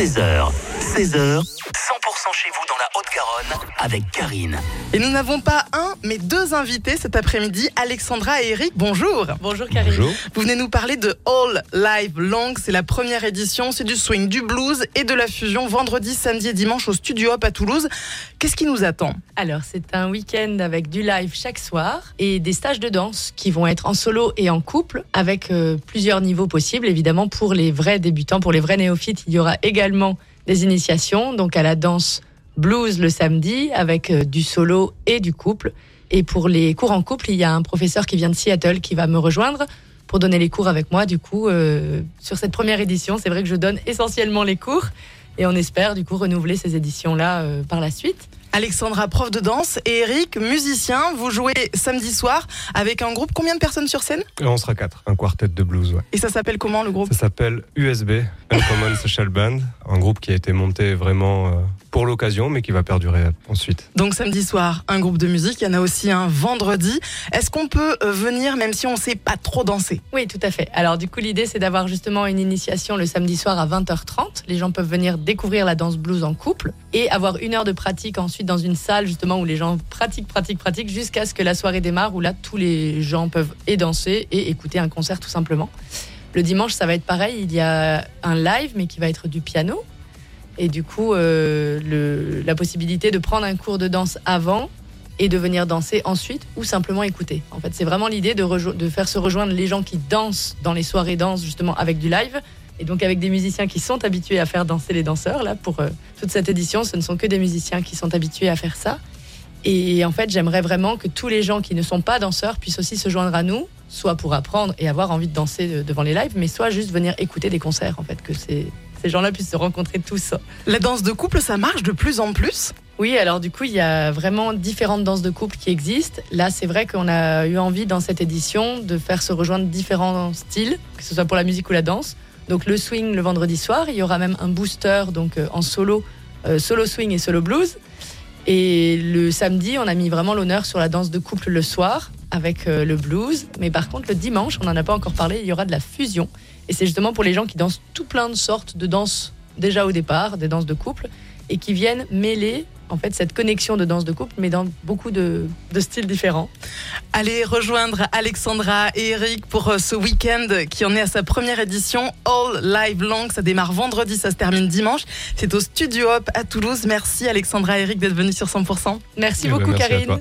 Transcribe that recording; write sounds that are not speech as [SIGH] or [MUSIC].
16h, 16h, 100% chez vous dans la Haute-Garonne avec Karine. Et nous n'avons pas un, mais deux invités cet après-midi, Alexandra et Eric. Bonjour. Bonjour Karine. Bonjour. Vous venez nous parler de All Live Long. C'est la première édition. C'est du swing, du blues et de la fusion vendredi, samedi et dimanche au Studio Hop à Toulouse. Qu'est-ce qui nous attend? Alors c'est un week-end avec du live chaque soir et des stages de danse qui vont être en solo et en couple avec euh, plusieurs niveaux possibles. Évidemment pour les vrais débutants, pour les vrais néophytes, il y aura également des initiations, donc à la danse blues le samedi avec euh, du solo et du couple. Et pour les cours en couple, il y a un professeur qui vient de Seattle qui va me rejoindre pour donner les cours avec moi. Du coup, euh, sur cette première édition, c'est vrai que je donne essentiellement les cours et on espère du coup renouveler ces éditions-là euh, par la suite. Alexandra, prof de danse, et Eric, musicien. Vous jouez samedi soir avec un groupe. Combien de personnes sur scène? On sera quatre, un quartet de blues. Ouais. Et ça s'appelle comment le groupe? Ça s'appelle USB, Uncommon [LAUGHS] Social Band, un groupe qui a été monté vraiment euh, pour l'occasion, mais qui va perdurer ensuite. Donc samedi soir, un groupe de musique. Il y en a aussi un vendredi. Est-ce qu'on peut euh, venir même si on ne sait pas trop danser? Oui, tout à fait. Alors du coup, l'idée, c'est d'avoir justement une initiation le samedi soir à 20h30. Les gens peuvent venir découvrir la danse blues en couple et avoir une heure de pratique ensuite dans une salle justement où les gens pratiquent, pratiquent, pratiquent jusqu'à ce que la soirée démarre où là, tous les gens peuvent et danser et écouter un concert tout simplement. Le dimanche, ça va être pareil. Il y a un live, mais qui va être du piano. Et du coup, euh, la possibilité de prendre un cours de danse avant et de venir danser ensuite ou simplement écouter. En fait, c'est vraiment l'idée de, de faire se rejoindre les gens qui dansent dans les soirées danse justement avec du live et donc avec des musiciens qui sont habitués à faire danser les danseurs. Là, pour euh, toute cette édition, ce ne sont que des musiciens qui sont habitués à faire ça. Et en fait, j'aimerais vraiment que tous les gens qui ne sont pas danseurs puissent aussi se joindre à nous, soit pour apprendre et avoir envie de danser de- devant les lives, mais soit juste venir écouter des concerts, en fait, que ces, ces gens-là puissent se rencontrer tous. La danse de couple, ça marche de plus en plus? Oui, alors du coup, il y a vraiment différentes danses de couple qui existent. Là, c'est vrai qu'on a eu envie dans cette édition de faire se rejoindre différents styles, que ce soit pour la musique ou la danse. Donc le swing le vendredi soir, il y aura même un booster donc euh, en solo, euh, solo swing et solo blues. Et le samedi, on a mis vraiment l'honneur sur la danse de couple le soir avec euh, le blues. Mais par contre, le dimanche, on n'en a pas encore parlé, il y aura de la fusion. Et c'est justement pour les gens qui dansent tout plein de sortes de danses déjà au départ, des danses de couple, et qui viennent mêler en fait cette connexion de danse de couple, mais dans beaucoup de, de styles différents. Allez rejoindre Alexandra et Eric pour euh, ce week-end qui en est à sa première édition All Live Long. Ça démarre vendredi, ça se termine dimanche. C'est au Studio Hop à Toulouse. Merci Alexandra et Eric d'être venus sur 100%. Merci Eh ben, beaucoup, merci Karine. toi.